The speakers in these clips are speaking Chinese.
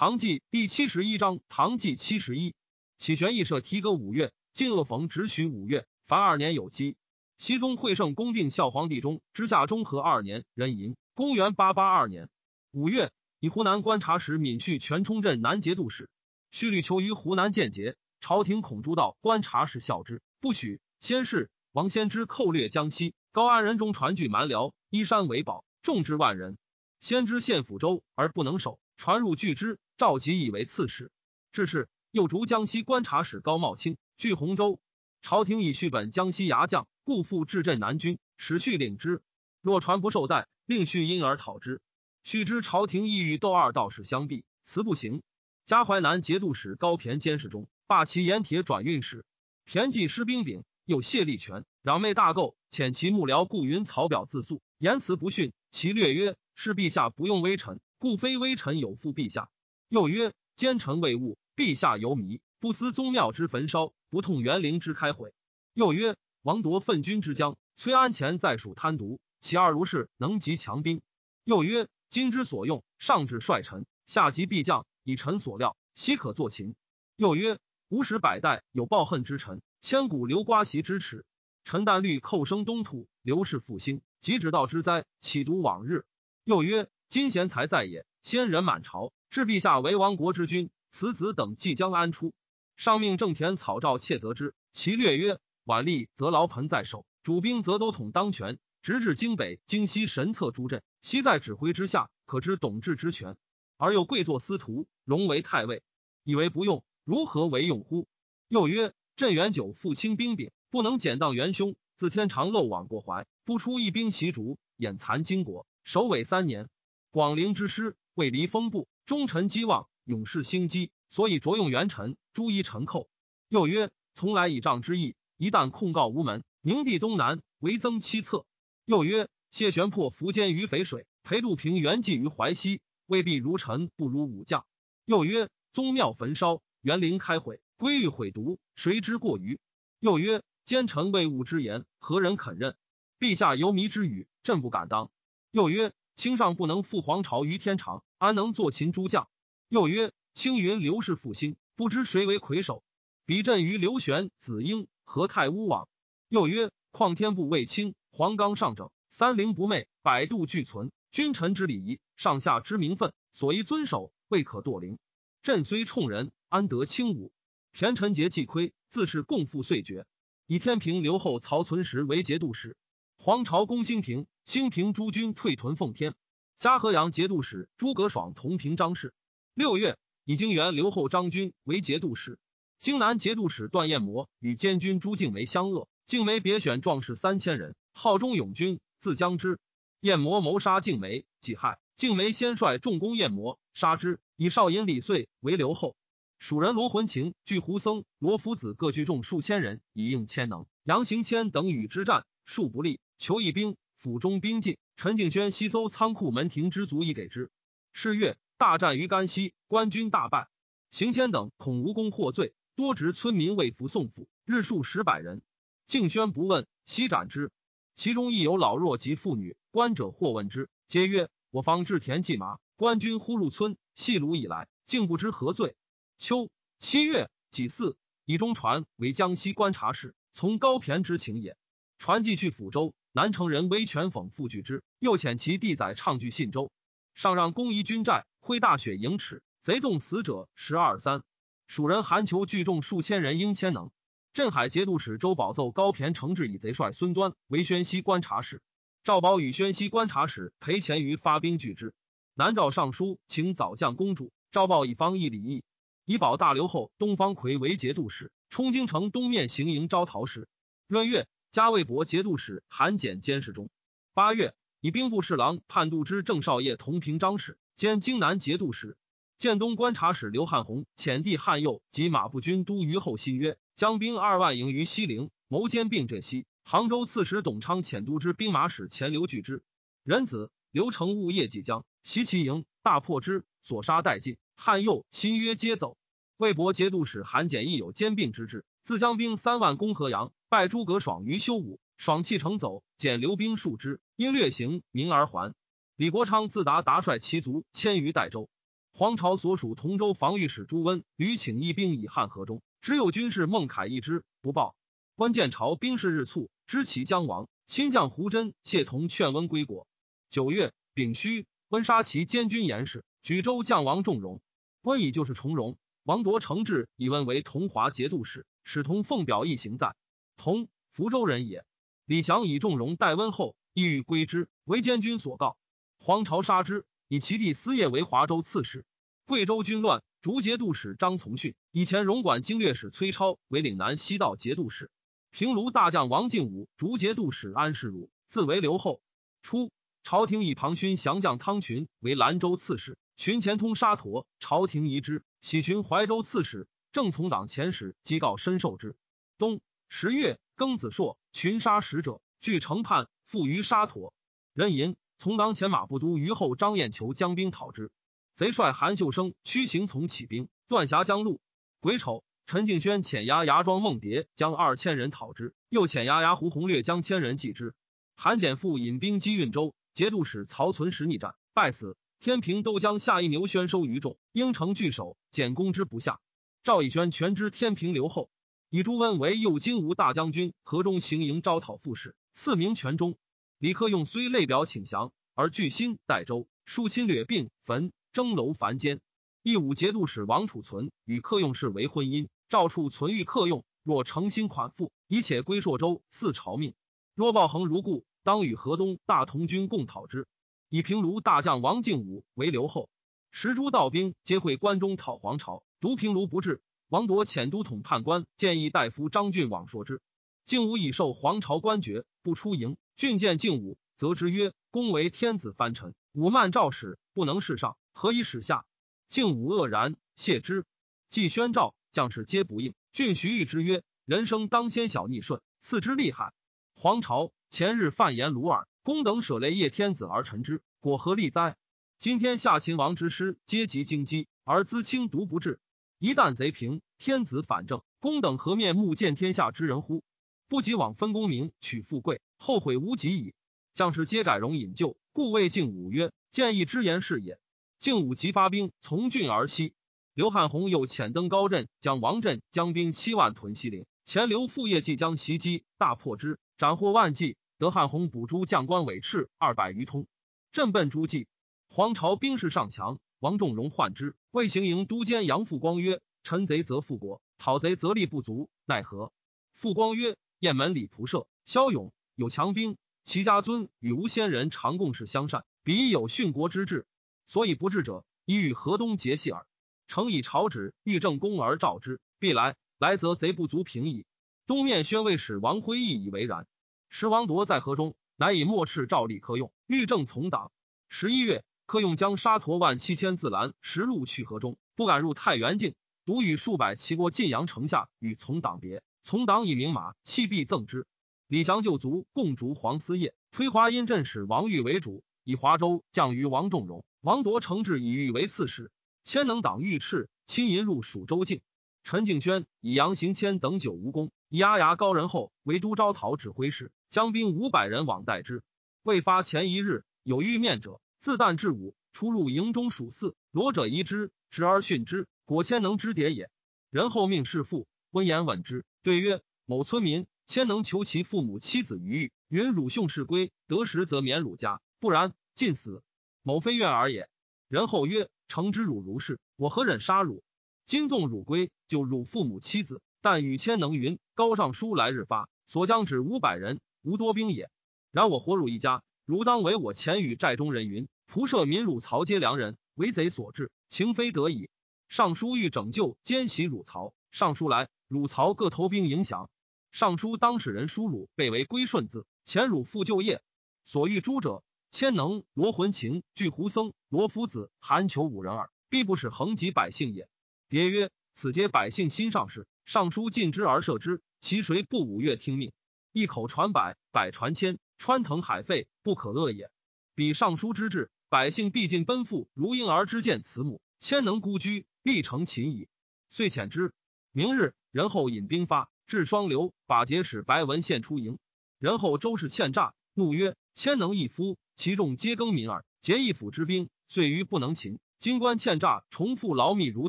唐纪第七十一章，唐纪七十一，启玄义设提阁五月，晋恶逢直许五月，凡二年有基。熹宗惠圣恭定孝皇帝中之下中和二年，壬寅，公元八八二年五月，以湖南观察使闵去全冲镇南节度使，绪虑求于湖南建节，朝廷恐诸道观察使效之，不许。先是，王先知寇掠江西，高安人中传据蛮僚，依山为堡，众之万人。先知献抚州而不能守。传入拒之，赵吉以为刺史。至是，又逐江西观察使高茂清据洪州。朝廷以续本江西牙将，故复至镇南军，使续领之。若传不受待，令续因而讨之。续之朝廷意欲斗二道士相避，辞不行。加淮南节度使高骈监视中，罢其盐铁转运使。骈既失兵柄，又谢立权，攘妹大构，遣其幕僚顾云草表自诉，言辞不逊。其略曰：“是陛下不用微臣。”故非微臣有负陛下。又曰：奸臣未悟，陛下犹迷，不思宗庙之焚烧，不痛园陵之开毁。又曰：王夺奋军之将，崔安前在蜀贪渎，其二如是能及强兵。又曰：今之所用，上至率臣，下及必将，以臣所料，悉可作秦。又曰：吾使百代有抱恨之臣，千古留瓜席之耻。臣但虑寇生东土，刘氏复兴，及指道之灾，岂独往日？又曰。今贤才在也，先人满朝，置陛下为亡国之君。此子等即将安出？上命正田草诏窃责之。其略曰：晚立则牢盆在手，主兵则都统当权，直至京北、京西神策诸镇，悉在指挥之下，可知董治之权。而又贵作司徒，荣为太尉，以为不用，如何为用乎？又曰：镇元久复清兵柄，不能减荡元凶，自天长漏网过淮，不出一兵袭逐，掩残金国，首尾三年。广陵之师，未离风部，忠臣积望，勇士兴基，所以着用元臣，诸一臣寇。又曰：从来以仗之意，一旦控告无门，明帝东南为增七策。又曰：谢玄破苻坚于淝水，裴度平原计于淮西，未必如臣不如武将。又曰：宗庙焚烧，园林开毁，归欲毁毒，谁之过于？又曰：奸臣为物之言，何人肯认？陛下犹迷之语，朕不敢当。又曰。卿上不能复皇朝于天长，安能坐秦诸将？又曰：青云刘氏复兴，不知谁为魁首。比朕于刘玄、子婴、何太乌往。又曰：况天不卫清，黄冈上整，三陵不昧，百度俱存。君臣之礼仪，上下之名分，所宜遵守，未可堕陵。朕虽冲人，安得轻武？田臣节既亏，自是共负岁绝。以天平刘后曹存实为节度使。皇朝公兴平，兴平诸军退屯奉天。嘉禾阳节度使诸葛爽同平张氏。六月，以京元刘后张军为节度使。京南节度使段彦模与监军朱敬梅相恶，敬梅别选壮士三千人，号忠勇军，自将之。彦模谋杀敬梅，己害。敬梅先率重攻彦模，杀之。以少尹李遂为留后。蜀人罗浑情、巨胡僧、罗夫子各聚众数千人，以应千能。杨行谦等与之战，数不利。求一兵，府中兵尽。陈敬轩西搜仓库门庭之足以给之。是月，大战于甘溪，官军大败。行谦等恐无功获罪，多执村民为服送府，日数十百人。敬轩不问，悉斩之。其中亦有老弱及妇女。官者或问之，皆曰：“我方置田祭麻，官军忽入村，系鲁以来，竟不知何罪。”秋七月己巳，以中传为江西观察使，从高骈之情也。传记去抚州。南城人威权讽复拒之，又遣其弟载唱据信州，上让公仪军寨，挥大雪迎尺，贼动死者十二三。蜀人韩求聚众数千人，应千能。镇海节度使周保奏高骈承志以贼帅孙端为宣西观察使，赵宝与宣西观察使裴前于发兵拒之。南诏尚书请早将公主，赵报以方义礼义，以保大刘后东方魁为节度使，冲京城东面行营招讨使。闰月。加魏博节度使，韩简监视中。八月，以兵部侍郎判度之郑少业同平章事，兼荆南节度使。建东观察使刘汉宏遣弟汉佑及马步军都虞后新约，将兵二万营于西陵，谋兼并镇西。杭州刺史董昌遣都之兵马使钱刘拒之。仁子刘成物业即将袭其营，大破之，所杀殆尽。汉佑、新约皆走。魏博节度使韩简亦有兼并之志，自将兵三万攻河阳。拜诸葛爽于修武，爽弃城走，减留兵数之，因略行，名而还。李国昌自达达率其卒千余代州。黄巢所属同州防御使朱温屡请一兵以汉河中，只有军士孟凯一支不报。关键朝兵士日促，知其将亡。亲将胡真、谢同劝温归国。九月丙戌，温杀其监军严氏，举州将王仲荣。温以就是重荣。王铎承制以温为同华节度使，使同奉表一行在。同福州人也。李祥以仲荣待温后，意欲归之，为监军所告。黄巢杀之，以其弟司业为华州刺史。贵州军乱，竹节度使张从训，以前荣管经略使崔超为岭南西道节度使。平卢大将王敬武竹节度使安世儒，自为留后。初，朝廷以庞勋降将汤群为兰州刺史，群前通沙陀，朝廷疑之，喜寻怀州刺史，正从党前使即告申受之。冬十月，庚子朔，群杀使者，据城叛，附于沙陀。壬寅从党前马步都虞后张彦求将兵讨之，贼帅韩秀生驱行从起兵，断峡江路。癸丑。陈敬轩遣牙牙庄孟蝶将二千人讨之，又遣牙牙胡弘略将千人继之。韩简复引兵击运州，节度使曹存实逆战败死。天平都将下一牛宣收于众，应城拒守，简攻之不下。赵以轩全知天平留后，以朱温为右金吾大将军，河中行营招讨副使，赐名全中。李克用虽类表请降，而据心代州，疏侵略并焚征楼凡间。义武节度使王储存与克用氏为婚姻。赵处存欲克用，若诚心款付，以且归朔州，似朝命。若报恒如故，当与河东大同军共讨之。以平卢大将王敬武为留后。十诸道兵皆会关中讨黄巢，独平卢不至。王铎遣都统判官建议大夫张俊往说之。敬武已受皇朝官爵，不出营。俊见敬武，则之曰：“公为天子藩臣，武慢诏使，不能事上，何以使下？”敬武愕然，谢之。既宣诏。将士皆不应。郡徐誉之曰：“人生当先小逆顺，次之利害。皇巢前日犯言鲁尔，公等舍类叶天子而臣之，果何利哉？今天下秦王之师，皆及荆棘，而资轻独不至。一旦贼平，天子反正，公等何面目见天下之人乎？不及往分功名，取富贵，后悔无及矣。将士皆改容引咎，故谓敬武曰：建议之言是也。敬武即发兵从郡而西。”刘汉宏又遣登高镇，将王镇将兵七万屯西陵。前刘副业即将袭击，大破之，斩获万计。得汉宏捕诸将官尾赤二百余通。镇奔诸暨，黄巢兵势上强，王仲荣患之。魏行营都监杨复光曰：“臣贼则复国，讨贼则力不足，奈何？”复光曰：“雁门李仆射骁勇，有强兵，齐家尊与吴先人常共事相善，彼有殉国之志，所以不治者，已与河东结系耳。”诚以朝旨，欲正公而召之，必来。来则贼不足平矣。东面宣慰使王辉义以为然。时王铎在河中，乃以末敕诏立科用，欲正从党。十一月，科用将沙陀万七千自拦实路去河中，不敢入太原境，独与数百骑过晋阳城下，与从党别。从党以名马弃币赠之。李祥就卒，共逐黄思业，推华阴镇使王玉为主，以华州降于王仲荣。王铎承制以玉为刺史。千能党御赤亲引入蜀州境，陈敬轩以杨行谦等九无功，以阿牙高人后为都招讨指挥使，将兵五百人往待之。未发前一日，有遇面者，自旦至午，出入营中数四，罗者疑之，执而训之，果千能之谍也。人后命侍父，温言问之，对曰：某村民，千能求其父母妻子于狱，云汝兄事归，得时则免汝家，不然尽死。某非愿尔也。人后曰。诚之汝如是，我何忍杀汝？今纵汝归，就汝父母妻子。但与千能云高尚书来日发，所将止五百人，无多兵也。然我活汝一家，汝当为我前与寨中人云：仆射民汝曹皆良人，为贼所致，情非得已。尚书欲拯救奸袭汝曹，尚书来，汝曹各投兵迎降。尚书当使人书汝，被为归顺字，遣汝复就业。所欲诛者。千能罗魂情巨胡僧罗夫子韩求五人耳，必不使横及百姓也。迭曰：此皆百姓心上事，尚书尽之而赦之，其谁不五月听命？一口传百，百传千，川腾海沸，不可遏也。彼尚书之志，百姓必尽奔赴，如婴儿之见慈母。千能孤居，必成秦矣。遂遣之。明日，仁后引兵发，至双流，把节使白文献出营。仁后周氏欠诈，怒曰：千能一夫。其众皆耕民耳，结一府之兵，遂于不能擒。金官欠诈，重复劳密如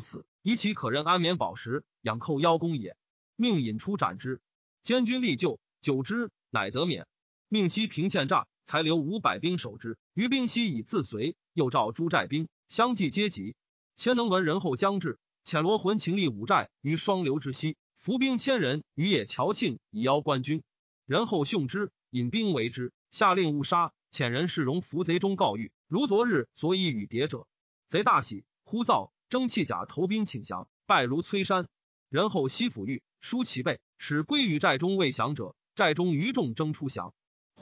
此，以其可任安眠饱食，养寇邀功也。命引出斩之。监军力救，久之，乃得免。命西平欠诈，才留五百兵守之。余兵西以自随，又召诸寨兵相继皆集。千能闻人后将至，遣罗魂秦立五寨于双流之西，伏兵千人于野桥庆以邀官军。人后凶之，引兵为之，下令勿杀。遣人士容伏贼中告谕，如昨日所以与谍者。贼大喜，呼噪，征弃甲投兵请降，败如摧山。人后西抚狱，舒其背，使归于寨中未降者。寨中余众争出降，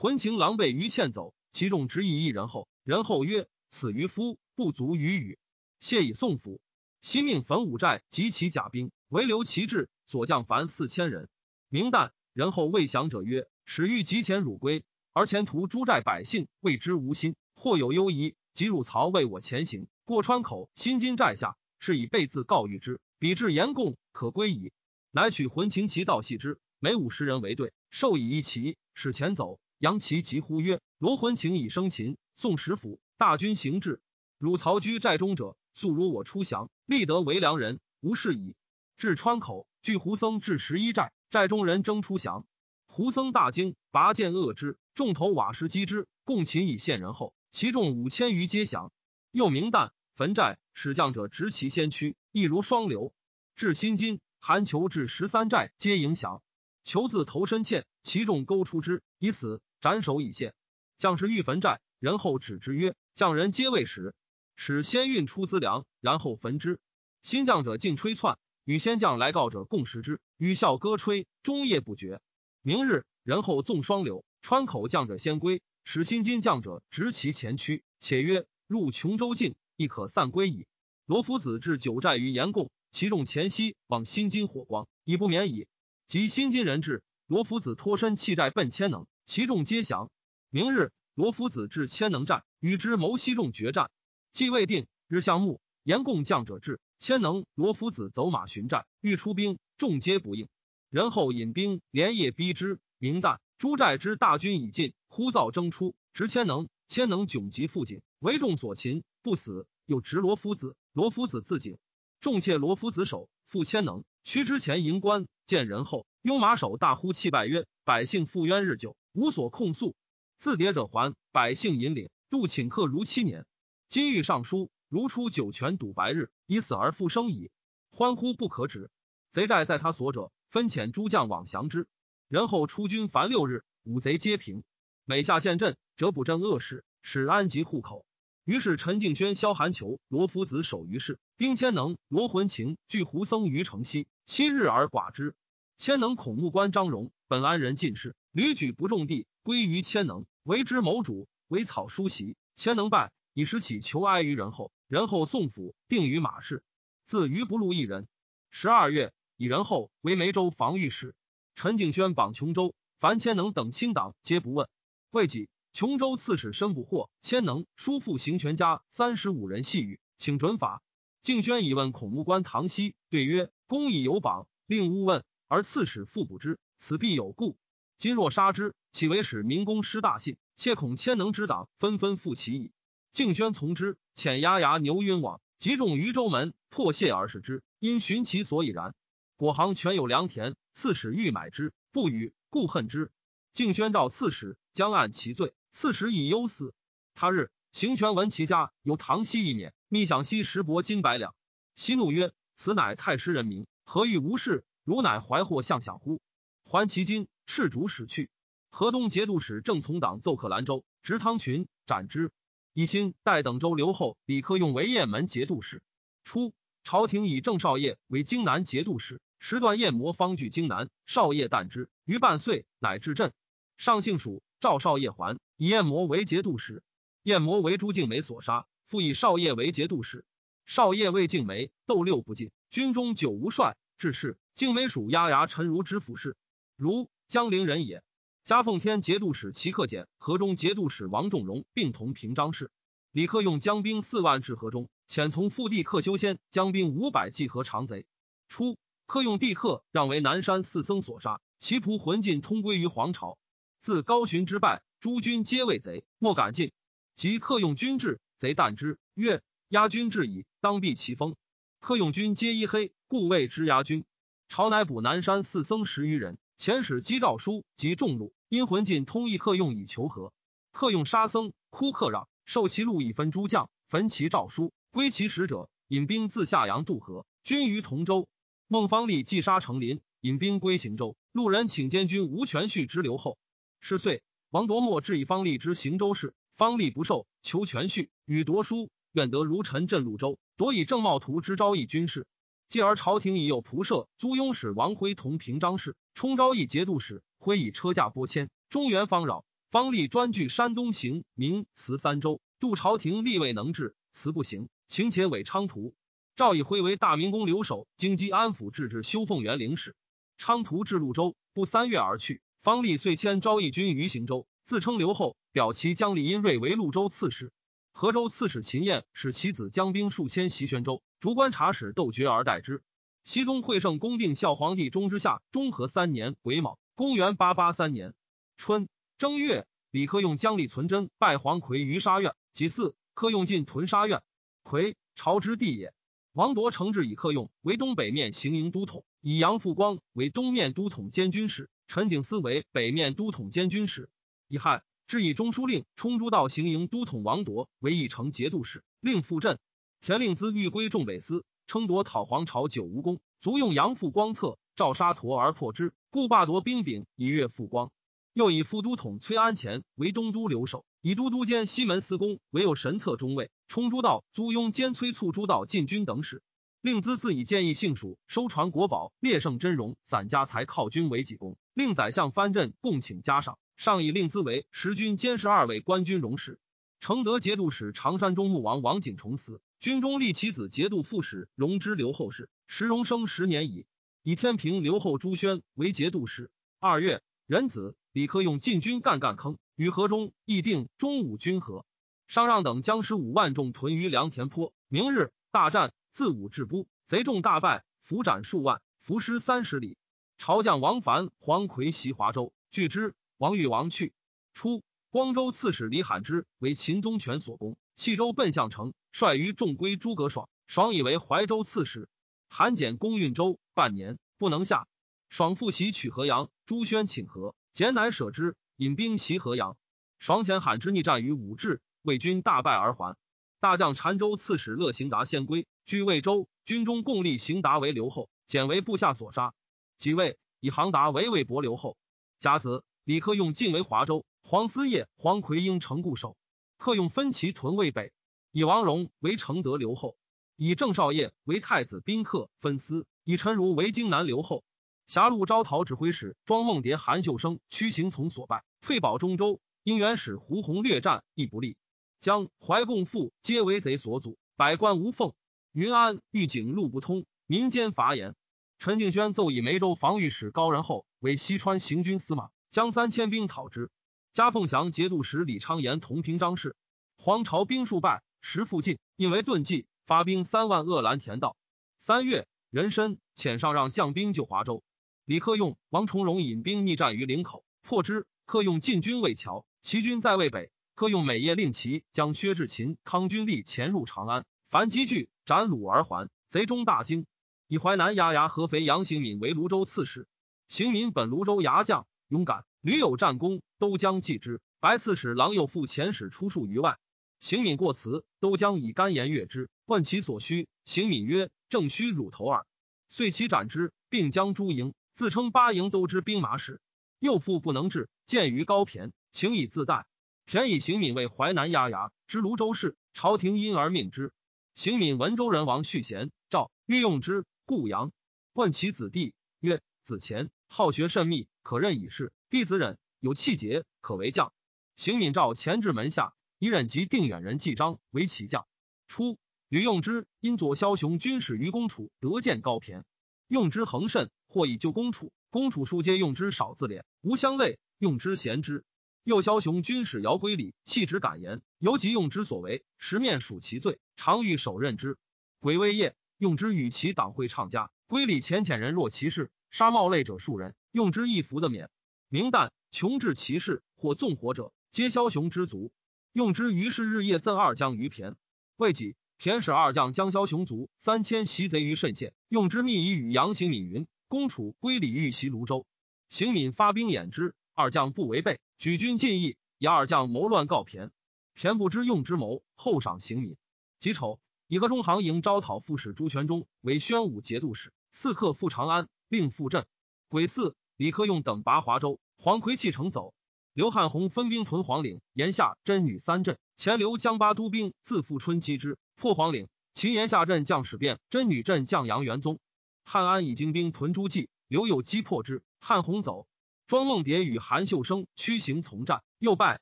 魂情狼狈于欠走，其众执以一人后。人后曰：“此渔夫不足与语。”谢以送府。西命焚五寨及其甲兵，唯留其志，所将凡四千人。明旦，人后未降者曰：“使欲急前汝归。”而前途诸寨百姓谓之无心，或有忧疑，即入曹为我前行，过川口新津寨下，是以备自告谕之。彼至言贡，可归矣。乃取魂情旗道系之，每五十人为队，授以一旗，使前走。杨齐急呼曰：“罗魂情以生擒，宋使府大军行至，汝曹居寨中者，速如我出降，立得为良人，无事矣。”至川口，据胡僧至十一寨，寨中人争出降。胡僧大惊，拔剑扼之，众头瓦石击之，共擒以献人后，其众五千余皆降。又明旦焚寨，使将者执其先驱，亦如双流。至新津，韩求至十三寨，皆迎降。求自投身欠，其众勾出之，以死，斩首以谢。将士欲焚寨，人后止之曰：“将人皆未使，使先运出资粮，然后焚之。”新将者尽吹窜，与先将来告者共食之，与笑歌吹，终夜不绝。明日，人后纵双流，川口将者先归，使新津将者执其前驱，且曰：“入琼州境，亦可散归矣。”罗夫子至九寨于岩贡，其众前夕往新津火光，已不免矣。及新津人至，罗夫子脱身弃寨奔千能，其众皆降。明日，罗夫子至千能寨，与之谋西众决战，既未定，日向暮，言共将者至，千能罗夫子走马寻战，欲出兵，众皆不应。人后引兵连夜逼之，明旦，诸寨之大军已尽，呼噪争出，执千能，千能窘急复井，为众所擒，不死。又执罗夫子，罗夫子自警，众窃罗夫子首，复千能，驱之前迎关，见人后，拥马首大呼泣拜曰：“百姓负冤日久，无所控诉，自迭者还。百姓引领，度请客如七年。今欲上书，如出九泉赌白日，以死而复生矣。欢呼不可止。贼寨在他所者。”分遣诸将往降之，人后出军凡六日，五贼皆平。每下县镇，则补镇恶事，使安吉户口。于是陈敬轩、萧寒求、罗夫子守于市，丁千能、罗魂情聚胡僧于城西，七日而寡之。千能恐目官张荣，本安人进士，屡举不中地，归于千能，为之谋主，为草书席。千能败，以时起求哀于人后，人后送府，定于马氏。自余不禄一人。十二月。以人后为梅州防御使，陈敬轩榜琼州，樊千能等亲党皆不问。未几，琼州刺史申不获，千能叔父行权家三十五人细语，请准法。敬轩以问孔目官唐熙，对曰：“公以有榜，令勿问，而刺史复补之，此必有故。今若杀之，岂为使民公失大信？切恐千能之党纷纷复起矣。”敬轩从之，遣牙牙牛晕往，集众于州门，破谢而视之，因寻其所以然。果行全有良田，刺史欲买之，不与，故恨之。敬宣召刺史，将按其罪。刺史以忧死。他日，行权闻其家有唐熙一免，密享西十帛金百两。息怒曰：“此乃太师人民，何欲无事？汝乃怀祸相享乎？”还其金，斥主使去。河东节度使正从党奏克兰州，执汤群，斩之。以心待等州留后，李克用为雁门节度使。初，朝廷以郑少业为荆南节度使。时段雁魔方据荆南，少业旦之于半岁，乃至镇。上姓蜀，赵少业还，以燕魔为节度使。燕魔为朱敬梅所杀，复以少业为节度使。少业为敬梅，斗六不进，军中久无帅。致仕，敬梅属押牙陈如之府事，如江陵人也。加奉天节度使齐克俭、河中节度使王仲荣并同平章事。李克用将兵四万至河中，遣从腹地克修仙将兵五百计合长贼。初。克用帝克让为南山四僧所杀，其仆魂尽通归于皇朝。自高寻之败，诸军皆畏贼，莫敢进。及克用军至，贼惮之，曰：“压军至矣，当避其锋。克用军皆衣黑，故谓之压军。朝乃补南山四僧十余人，遣使击诏书及众禄，因魂尽通义客用以求和。客用沙僧，哭客让，受其禄以分诸将，焚其诏书，归其使者，引兵自下阳渡河，军于同州。孟方立既杀成林，引兵归行州。路人请监军吴全绪之留后。是岁，王夺莫至以方立之行州事，方立不受，求全绪，与夺书，愿得如臣镇潞州，夺以郑茂图之招义军事。继而朝廷已有仆射租庸使王辉同平章事，充昭义节度使，挥以车驾拨迁。中原方扰，方立专据山东行明慈三州，杜朝廷立未能治，辞不行，请且委昌图。赵以辉为大明宫留守，京畿安抚制置修凤元陵使。昌图至潞州，不三月而去。方立遂迁昭义军于行州，自称留后，表其将李殷瑞为潞州刺史。河州刺史秦彦使其子将兵数千袭宣州，逐观察使窦爵而代之。熹宗惠圣恭定孝皇帝中之下，中和三年癸卯，公元八八三年春正月，李克用将李存真拜黄奎于沙苑。己巳，克用进屯沙苑。奎，朝之地也。王铎承制以克用为东北面行营都统，以杨复光为东面都统监军使，陈景思为北面都统监军使。乙亥。是以中书令冲诸道行营都统王铎为义城节度使，令复镇。田令孜欲归众北司，称夺讨皇朝九无功，卒用杨复光策，召沙陀而破之，故罢夺兵柄以越复光。又以副都统崔安前为东都留守，以都督监西门司公为有神策中尉。冲诸道租庸兼催促诸道进军等使。令孜自以建议幸蜀收传国宝列圣真容散家财犒军为己功，令宰相藩镇共请加赏。上以令资为十军监十二位官军荣使，承德节度使常山中牧王王景重嗣，军中立其子节度副使荣之留后事，时荣生十年矣。以天平留后朱宣为节度使。二月，仁子李克用进军干干坑，与河中议定中武军河。商让等将十五万众屯于良田坡。明日大战，自武至都，贼众大败，俘斩数万，伏尸三十里。朝将王凡、黄奎袭华州，拒之。王欲王去，初，光州刺史李罕之为秦宗权所攻，弃州奔向城，率于众归诸葛爽。爽以为怀州刺史，韩简攻运州半年不能下，爽复袭取河阳。朱宣请和，简乃舍之，引兵袭河阳。爽遣罕之逆战于武陟，魏军大败而还。大将澶州刺史乐行达先归，据魏州，军中共立行达为留后，简为部下所杀。即位，以行达为魏伯留后。甲子。李克用进为华州，黄思业、黄奎英城固守。克用分其屯渭北，以王荣为承德留后，以郑少业为太子宾客分司，以陈如为京南留后。狭路招讨指挥使庄梦蝶、韩秀生屈行从所败，退保中州。因元使胡弘略战亦不利，将怀共父皆为贼所阻，百官无奉。云安御警路不通，民间乏言。陈敬轩奏以梅州防御使高仁厚为西川行军司马。将三千兵讨之。加凤翔节度使李昌言同平章事。黄巢兵数败，时复进，因为遁迹，发兵三万扼兰田道。三月，壬申，遣上让将兵救华州。李克用、王重荣引兵逆战于岭口，破之。克用进军魏桥，齐军在渭北。克用每夜令其将薛志勤、康军力潜入长安，凡积聚斩虏而还。贼中大惊，以淮南牙牙合肥杨行敏为泸州刺史。行敏本泸州牙将。勇敢，屡有战功，都将记之。白刺史郎右副遣使出数于外，行敏过辞，都将以干言悦之。问其所需，行敏曰：“正须乳头耳。”遂其斩之，并将诸营，自称八营都之兵马使。右副不能治，见于高骈，请以自代。骈以邢敏为淮南压牙，知泸州事，朝廷因而命之。行敏文州人王续贤赵欲用之，故阳。问其子弟，曰：“子虔好学甚密。”可任以事，弟子忍有气节，可为将。邢敏召前至门下，以忍及定远人纪章为其将。初，吕用之因左枭雄军使于公楚，得见高骈，用之恒甚，或以救公楚。公楚数皆用之少自敛，无相类，用之贤之。右枭雄军使姚归礼弃之敢言，尤及用之所为，十面属其罪，常欲手刃之。鬼未夜，用之与其党会唱家，归礼浅浅人若其事，杀冒类者数人。用之一服的免，明旦穷至其事或纵火者，皆枭雄之族。用之于是日夜赠二将于骈。未几，田使二将将枭雄卒三千袭贼于慎县，用之密以与杨行敏云。公楚归李豫袭泸州，行敏发兵掩之，二将不违背，举军进义，以二将谋乱告骈。骈不知用之谋，后赏行敏。己丑，以河中行营招讨副使朱全忠为宣武节度使，刺客赴长安，并赴镇。癸巳，李克用等拔华州，黄奎弃城走。刘汉宏分兵屯黄岭，沿下真女三镇。前刘江巴都兵自富春期之破黄岭。秦岩下镇将史变真女镇将杨元宗。汉安以精兵屯诸暨，刘有击破之。汉宏走。庄梦蝶与韩秀生驱行从战，又败。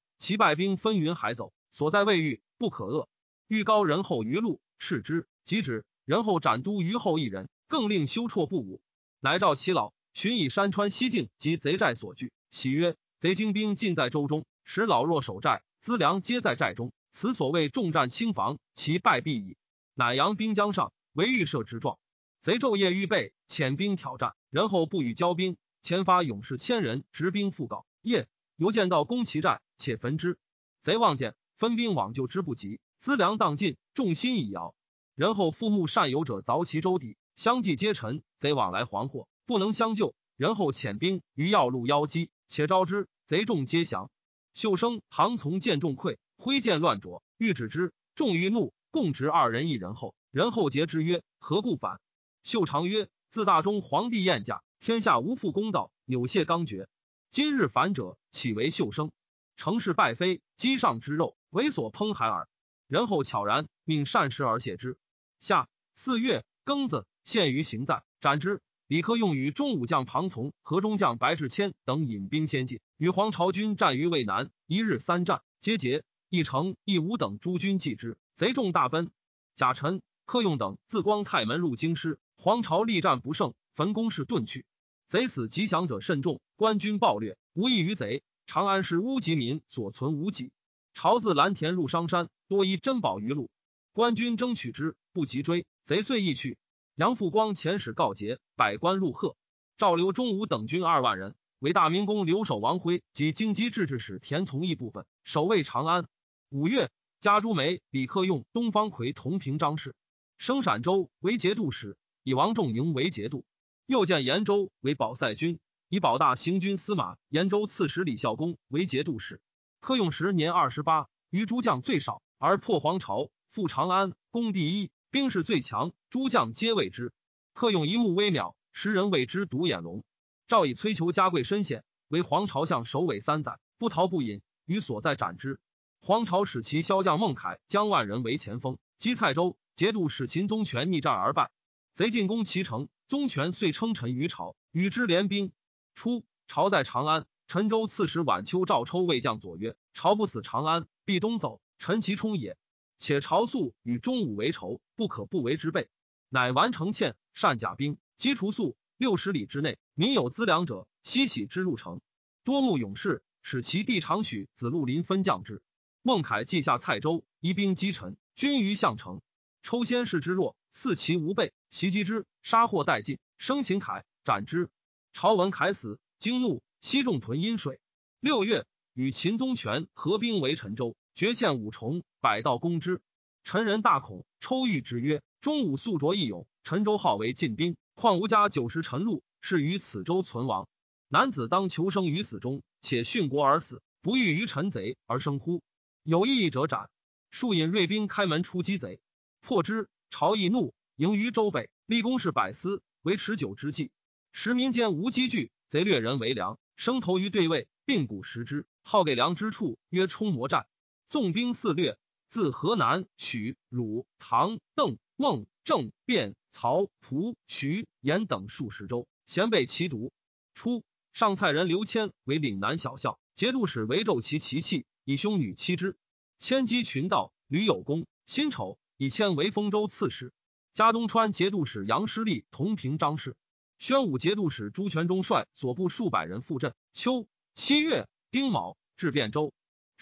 其败兵分云海走，所在未遇，不可遏。欲高人后于路，斥之，即止。人后斩都虞后一人，更令修绰不武。乃召其老，寻以山川西境及贼寨所据，喜曰：“贼精兵尽在州中，使老弱守寨，资粮皆在寨中。此所谓重战轻防，其败必矣。”乃扬兵将上，为预设之状。贼昼夜预备，遣兵挑战，然后不与交兵。前发勇士千人，执兵复告。夜犹见到攻其寨。且焚之，贼望见，分兵往救之不及，资粮荡尽，众心已摇。然后复慕善游者凿其舟底，相继皆沉。贼往来惶惑，不能相救。然后遣兵于要路邀击，且招之，贼众皆降。秀生唐从见众溃，挥剑乱啄，欲止之，众欲怒，共执二人一人后。人后诘之曰：“何故反？”秀长曰：“自大中皇帝宴驾，天下无复公道，扭谢刚决。今日反者，岂为秀生？”成事败飞，机上之肉，猥琐烹海耳。人后悄然命善食而谢之。下四月庚子，献于行在，斩之。李克用与中武将庞从、河中将白志谦等引兵先进，与黄巢军战于渭南，一日三战，皆捷。义城、义武等诸军继之，贼众大奔。贾臣、克用等自光泰门入京师，黄巢力战不胜，焚宫室遁去。贼死吉祥者甚众，官军暴掠，无异于贼。长安是乌吉民所存无几，朝自蓝田入商山，多依珍宝于路。官军争取之，不及追，贼遂易去。杨复光遣使告捷，百官入贺。赵刘中武等军二万人，为大明宫留守王辉及京畿制置使田从义部分，守卫长安。五月，加朱梅、李克用、东方奎同平章事，升陕州为节度使，以王仲营为节度。又建延州为保塞军。以保大行军司马、延州刺史李孝公为节度使。克用时年二十八，于诸将最少，而破黄巢，复长安，攻第一，兵势最强，诸将皆畏之。克用一目微渺，时人谓之独眼龙。赵以崔求加贵身险，为黄巢相首尾三载，不逃不隐，于所在斩之。黄巢使其骁将孟凯将万人为前锋，击蔡州。节度使秦宗权逆战而败，贼进攻其城，宗权遂称臣于朝，与之联兵。初，朝在长安，陈州刺史晚秋赵抽魏将左曰：“朝不死长安，必东走。陈其冲也。且朝素与中武为仇，不可不为之备。乃完成欠，善甲兵，击除宿六十里之内，民有资粮者，悉喜之入城。多慕勇士，使其弟长许子路临分将之。孟凯记下蔡州，移兵击陈，军于项城。抽先士之弱，似其无备，袭击之，杀获殆尽，生擒凯，斩之。”朝闻凯死，惊怒，西众屯阴水。六月，与秦宗权合兵围陈州，决陷五重，百道攻之。陈人大恐，抽谕之曰：“中武素卓义勇，陈州号为禁兵，况吾家九十陈禄，是于此州存亡。男子当求生于死中，且殉国而死，不欲于陈贼而生乎？有异义者斩。”数引锐兵开门出击贼，破之。朝易怒，迎于州北，立功是百司，为持久之计。时民间无积聚，贼掠人为粮，生投于对位，并谷食之。好给粮之处，曰冲魔战。纵兵肆掠，自河南、许、汝、唐、邓、孟、郑、卞、曹、蒲、徐、延等数十州，咸被其毒。初，上蔡人刘谦为岭南小校，节度使为纣其其妻，以兄女妻之。迁击群盗，屡有功。辛丑，以迁为丰州刺史。加东川节度使杨师立同平章事。宣武节度使朱全忠率所部数百人赴镇。秋七月丁卯，至汴州。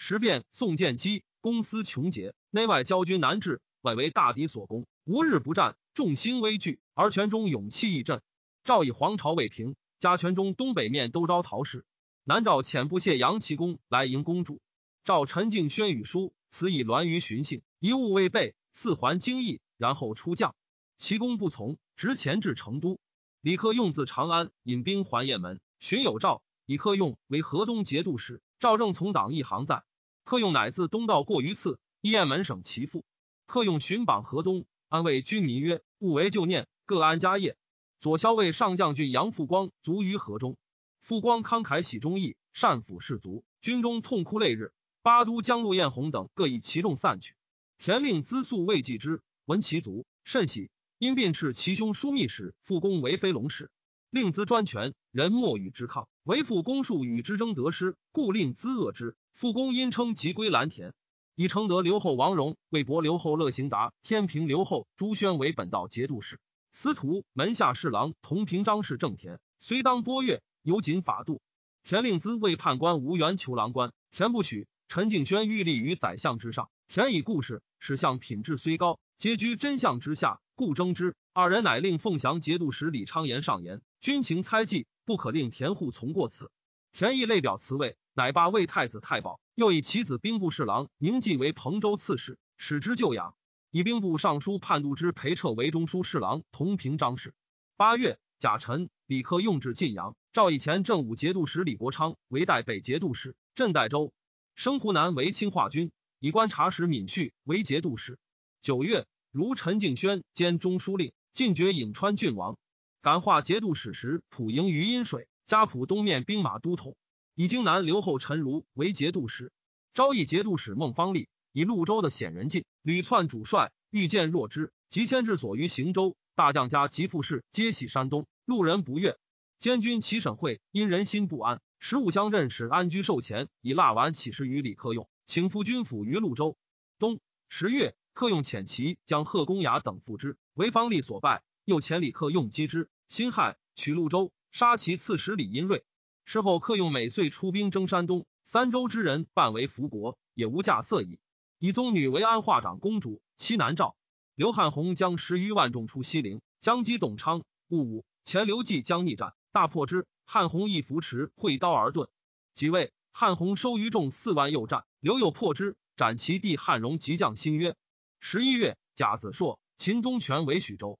时变宋建基公私穷竭，内外交军难治，外为大敌所攻，无日不战，众心危惧。而全中勇气亦振。赵以黄巢未平，加全中东北面都招讨使。南诏遣部谢杨齐公来迎公主。赵陈敬宣与书，此以栾于寻衅，一物未备，四还京邑，然后出将。其公不从，执前至成都。李克用自长安引兵还雁门，寻有诏，以克用为河东节度使。赵正从党一行在，克用乃自东道过于次，一雁门省其父。克用寻榜河东，安慰军民曰：“勿为旧念，各安家业。”左骁卫上将军杨复光卒于河中。复光慷慨喜忠义，善抚士卒，军中痛哭泪日。八都江陆彦宏等各以其众散去。田令资素未继之，闻其卒，甚喜。因并斥其兄枢密使复公为飞龙使，令资专权，人莫与之抗。为复公数与之争得失，故令资恶之。复公因称即归蓝田，以承德刘后王荣、魏博刘后乐行达、天平刘后朱宣为本道节度使。司徒门下侍郎同平章事正田，虽当波越，尤谨法度。田令资为判官无缘求郎官，田不许。陈敬轩欲立于宰相之上，田以故事，使相品质虽高，皆居真相之下。故争之，二人乃令凤翔节度使李昌言上言：军情猜忌，不可令田户从过此。田义类表辞位，乃罢魏太子太保，又以其子兵部侍郎宁继为彭州刺史，使之就养。以兵部尚书判度之裴彻为中书侍郎，同平章事。八月，甲辰，李克用至晋阳，赵以前正武节度使李国昌为代北节度使，镇代州，升湖南为清化军，以观察使闵旭为节度使。九月。如陈敬轩兼中书令，进爵颍川郡王。感化节度使时，普营于阴水，加普东面兵马都统。以京南留后陈如为节度使。昭义节度使孟方立以潞州的显人进，屡窜主帅，欲见弱之，即迁至所于行州。大将家及副士皆系山东，路人不悦。监军齐审会因人心不安，十五乡任使安居受前，以蜡丸起事于李克用，请赴军府于潞州。冬十月。克用遣骑将贺公雅等赴之，为方力所败。又遣李克用击之，辛亥取潞州，杀其刺史李殷瑞。事后克用每岁出兵征山东，三州之人半为福国，也无价色矣。以宗女为安化长公主，妻南诏。刘汉宏将十余万众出西陵，将击董昌。戊午，前刘季将逆战，大破之。汉宏亦扶持，会刀而遁。即位，汉宏收余众四万，又战，刘有破之，斩其弟汉荣及将新曰。十一月，甲子朔，秦宗权为许州。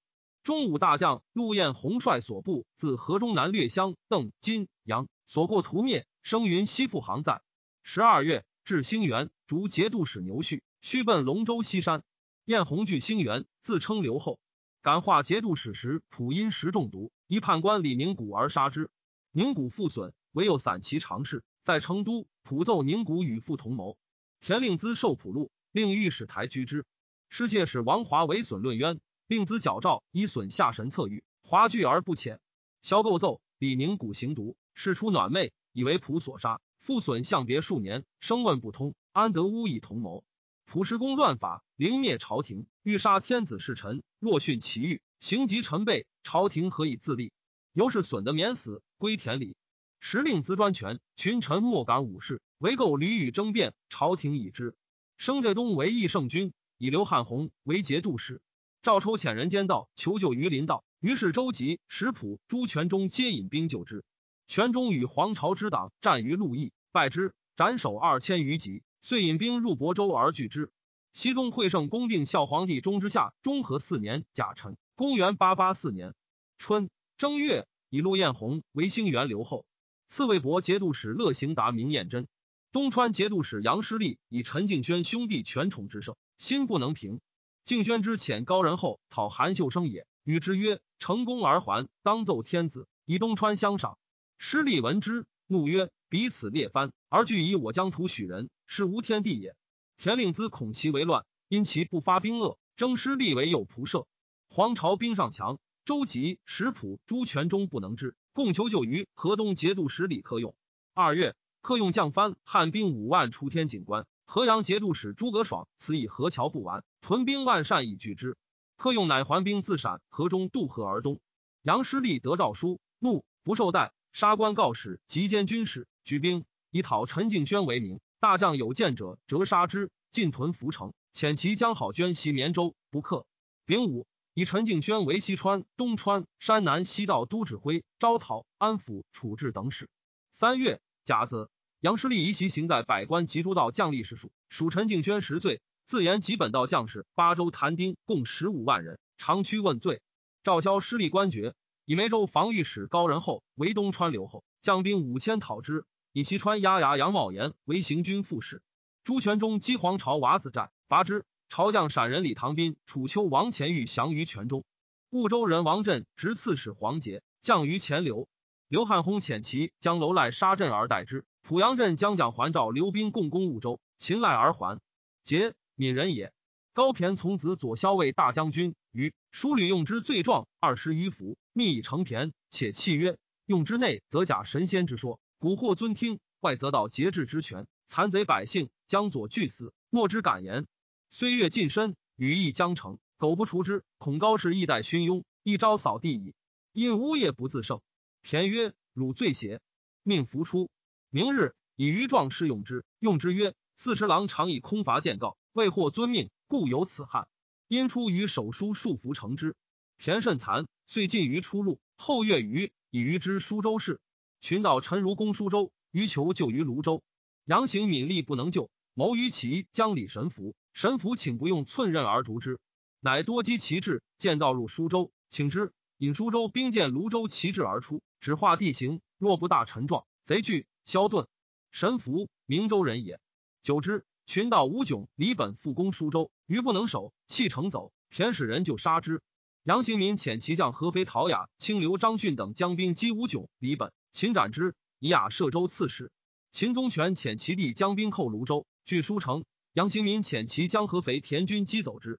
中武大将陆彦宏率所部自河中南略乡邓金阳，所过屠灭，生云西复行在。十二月，至兴元，逐节度使牛旭，须奔龙州西山。彦宏据兴元，自称刘后。感化节度使时，普因食中毒，一判官李宁谷而杀之。宁谷复损，唯有散骑常侍在成都，普奏宁谷与父同谋。田令孜受普禄，令御史台居之。失窃使王华为损论冤，令子矫诏以损下神策狱。华拒而不遣。萧构奏李宁古行毒，事出暖昧，以为仆所杀。复损相别数年，声问不通，安得诬以同谋？普施公乱法，凌灭朝廷，欲杀天子侍臣。若殉其欲，行及臣辈，朝廷何以自立？由是损得免死，归田里。时令资专权，群臣莫敢武事，唯构屡与争辩。朝廷已知。生浙东为义圣君。以刘汉宏为节度使，赵抽遣人间道求救于林道，于是周吉、石普、朱全忠皆引兵救之。全忠与黄巢之党战于陆邑，败之，斩首二千余级，遂引兵入亳州而拒之。西宗会圣公定孝皇帝中之下中和四年甲辰，公元八八四年春正月，以陆彦宏为兴元留后，次魏博节度使乐行达明彦真，东川节度使杨师立以陈敬轩兄弟权宠之盛。心不能平。敬轩之遣高人后讨韩秀生也，与之曰：“成功而还，当奏天子，以东川相赏。”师利闻之，怒曰：“彼此列藩，而惧以我疆土许人，是无天地也。”田令孜恐其为乱，因其不发兵恶，征师利为右仆射。黄巢兵上强，周吉、石普、朱全忠不能之，共求救于河东节度使李克用。二月，克用将藩汉兵五万出天井关。河阳节度使诸葛爽此以河桥不完，屯兵万善以拒之。克用乃还兵自陕河中渡河而东。杨师立得诏书，怒不受待，杀官告使及监军事，举兵以讨陈敬轩为名。大将有见者，折杀之。进屯涪城，遣其将好捐袭绵州，不克。丙午，以陈敬轩为西川、东川、山南西道都指挥，招讨、安抚、处置等使。三月甲子。杨师立遗袭行在百官及诸道将吏士数，属陈敬轩十岁，自言及本道将士八州谭丁共十五万人，长驱问罪。赵萧失利官爵，以梅州防御使高仁厚为东川留后，将兵五千讨之。以西川押牙杨茂言为行军副使。朱全忠击黄巢瓦子寨，拔之。朝将陕人李唐斌、楚丘王钱玉降于泉中。婺州人王振执刺史黄杰，降于钱流。刘汉宏遣其将楼赖杀阵而待之。濮阳镇将蒋还召刘兵共攻婺州，秦赖而还。杰闽人也。高骈从子左骁卫大将军于书吕用之罪状二十余幅，密以成骈，且契曰：用之内则假神仙之说，蛊惑尊听；外则道节制之权，残贼百姓将左俱死，莫之敢言。岁月近身，羽翼将成，苟不除之，恐高氏一代勋庸，一朝扫地矣。因呜咽不自胜。田曰：“汝罪邪？”命伏出。明日以余状试用之，用之曰：“四十郎常以空乏见告，未获遵命，故有此憾。因出于手书束缚成之。”田甚残，遂进于出入。后月余以余之舒州事。群盗陈如攻舒州，余求救于泸州。杨行敏力不能救，谋于其将李神符。神符请不用寸刃而逐之，乃多击其志，见道入舒州，请之。引舒州兵见泸州旗帜而出，只画地形，若不大沉壮，贼惧。萧顿，神符，明州人也。久之，群盗吴迥、李本复攻舒州，余不能守，弃城走。田使人就杀之。杨行民遣其将合肥陶雅、清流张逊等将兵击吴迥、李本，擒斩之，以雅摄州刺史。秦宗权遣其弟将兵寇泸州，据书城。杨行民遣其将合肥田军击走之。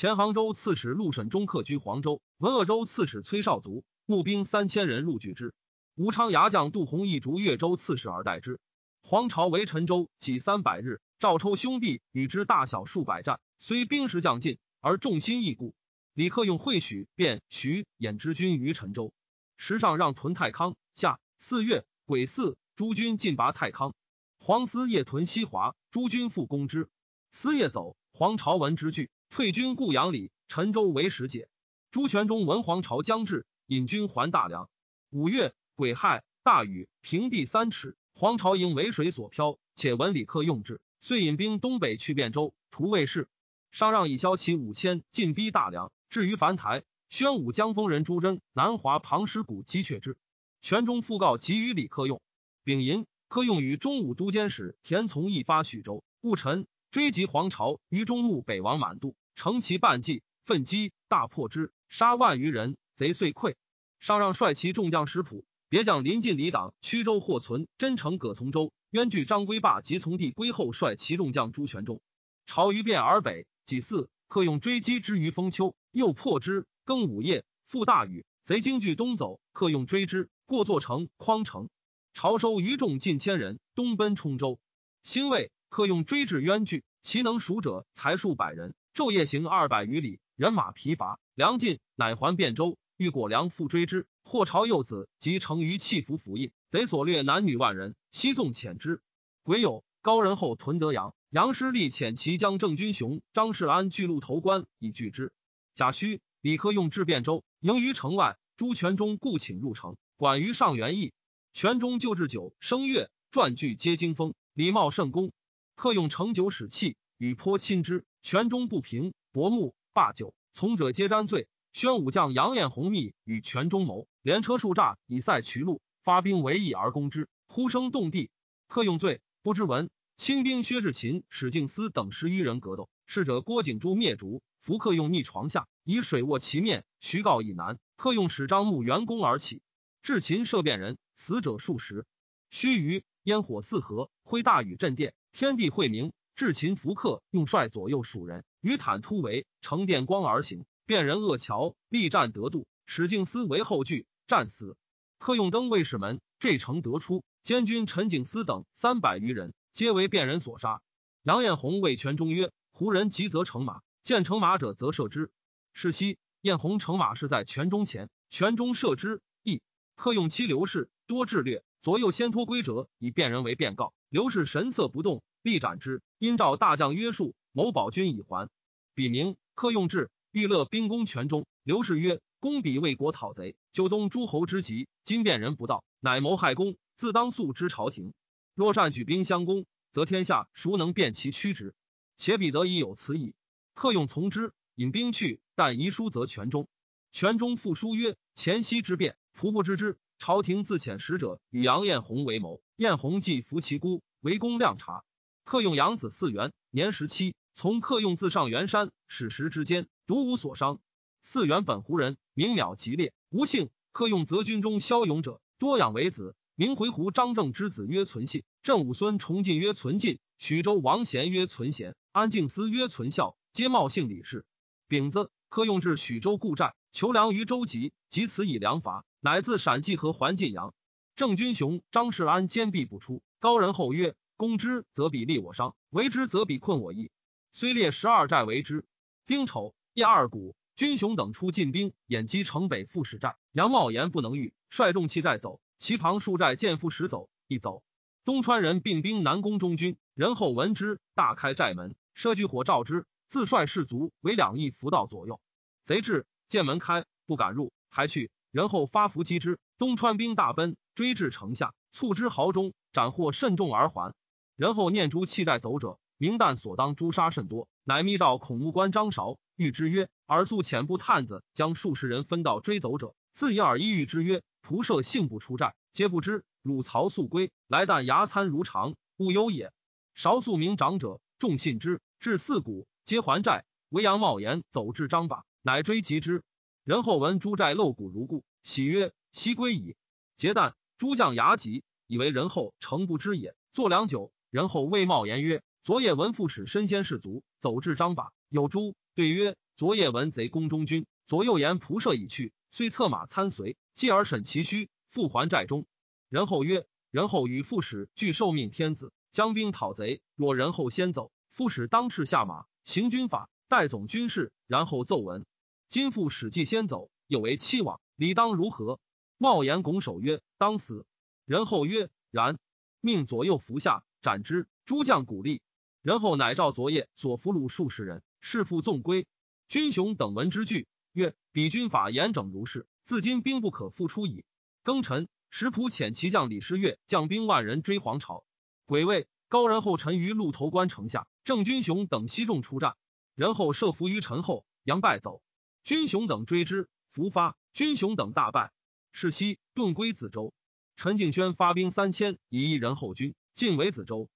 前杭州刺史陆沈中客居黄州，文鄂州刺史崔绍卒募兵三千人入拒之。吴昌牙将杜弘义逐越州刺史而待之。黄巢围陈州几三百日，赵抽兄弟与之大小数百战，虽兵实将尽，而众心亦固。李克用会许、卞、徐、兖之军于陈州，时上让屯太康。夏四月癸巳，诸军进拔太康。黄思夜屯西华，诸军复攻之。思夜走，黄巢闻之惧，退军固阳里。陈州为时解。朱全忠闻黄巢将至，引军还大梁。五月癸亥，大雨，平地三尺。黄巢营为水所漂，且闻李克用至，遂引兵东北去汴州，图魏氏。上让以骁骑五千，进逼大梁，至于樊台，宣武江丰人朱桢、南华庞师古击却之。全中复告急于李克用。丙寅，克用与中武都监使田从义发许州，戊辰。追击黄巢于中路北王满渡，乘其半骑，奋击，大破之，杀万余人，贼遂溃。上让率其众将石浦，别将临近李党、曲州或存、真诚葛从州，渊据张归霸及从弟归后，率其众将朱全忠。朝于汴而北，己巳，克用追击之于丰丘，又破之。更午夜，复大雨，贼惊惧东走，克用追之，过作城、匡城。朝收余众近千人，东奔冲州。兴未。克用追至渊距，其能数者才数百人，昼夜行二百余里，人马疲乏，粮尽，乃还汴州。欲果粮复追之，或朝幼子及成于弃服服印，得所掠男女万人，悉纵遣之。癸酉，高人后屯德阳，杨师立遣其将郑军雄、张世安据路投关以拒之。贾诩、李克用至汴州，营于城外。朱全忠故请入城，管于上元义。全忠就置酒声乐，传句皆惊风，礼貌甚恭。克用盛酒使气，与颇亲之。权中不平，薄暮罢酒，从者皆沾醉。宣武将杨彦宏密与权中谋，连车数诈以塞渠路，发兵为义而攻之，呼声动地。客用罪，不知闻。清兵薛志勤、史敬思等十余人格斗，逝者郭景珠灭烛，伏客用逆床下，以水卧其面，徐告以南。客用使张牧援弓而起，至秦射遍人，死者数十。须臾，烟火四合，挥大雨震电。天地晦明，至秦福克用率左右蜀人于坦突围，乘电光而行，辨人恶桥，力战得度。史敬思为后拒，战死。克用登卫士门，坠城得出。监军陈景思等三百余人，皆为辨人所杀。杨彦宏谓权中曰：“胡人急则乘马，见乘马者则射之。”是夕，彦宏乘马是在权中前，权中射之，亦克用妻刘氏多智略，左右先托归折，以辨人为辩告。刘氏神色不动，必斩之。因召大将约束，谋保军以还。笔名克用志，欲乐兵攻权中。刘氏曰：“公比为国讨贼，九东诸侯之急，今变人不到，乃谋害公，自当诉之朝廷。若善举兵相攻，则天下孰能辨其曲直？”且彼得已有此矣。客用从之，引兵去，但遗书则全中。全中复书曰：前夕之变，仆不知之。朝廷自遣使者与杨彦宏为谋，彦宏既服其孤，围攻亮察。客用养子嗣元，年十七，从客用自上元山，史时之间，独无所伤。嗣元本胡人，名邈吉烈，无姓。客用则军中骁勇者，多养为子。名回鹘张正之子曰存信，正武孙崇进曰存进，许州王贤曰存贤，安敬思曰存孝，皆冒姓李氏。丙子，客用至许州故寨，求粮于州籍，及此以粮伐，乃自陕济河还晋阳。郑军雄、张世安坚壁不出。高人后曰：“攻之，则必利我伤；为之，则必困我易。虽列十二寨为之。”丁丑，夜二鼓，军雄等出进兵，掩击城北副使寨。杨茂言不能御，率众弃寨走。其旁数寨见副使走，一走。东川人并兵南攻中军，人后闻之，大开寨门，设炬火照之，自率士卒为两翼伏道左右。贼至，见门开，不敢入，还去。人后发伏击之，东川兵大奔，追至城下，促之壕中，斩获甚众而还。人后念诸弃寨走者，明旦所当诛杀甚多，乃密诏孔目官张韶，谕之曰：“尔素遣部探子将数十人分道追走者，自以尔一谕之曰。”仆射幸不出战，皆不知。汝曹速归来，但牙餐如常，勿忧也。少数名长者，众信之，至四谷，皆还寨。唯阳茂言走至张把，乃追及之。人后闻诸寨漏谷如故，喜曰：“西归矣。”结旦，诸将牙疾，以为人后诚不知也。作良久，人后谓茂言曰：“昨夜闻副使身先士卒，走至张把，有诸？”对曰：“昨夜闻贼攻中军，左右言仆射已去，虽策马参随。”继而审其虚，复还寨中。然后曰：“然后与副使俱受命天子，将兵讨贼。若然后先走，副使当斥下马，行军法，代总军事，然后奏闻。今副使既先走，又为期往，理当如何？”茂言拱手曰：“当死。”然后曰：“然。”命左右伏下，斩之。诸将鼓励。然后乃召昨夜所俘虏数十人，释复纵归。军雄等闻之惧，曰：“彼军法严整如是。”自今兵不可复出矣。庚辰，石普遣骑将李师月将兵万人追黄巢。癸未，高人后陈于鹿头关城下，郑军雄等西众出战，然后设伏于陈后，杨败走。军雄等追之，伏发，军雄等大败。是夕，遁归子州。陈敬轩发兵三千，以一人后军，进为子州。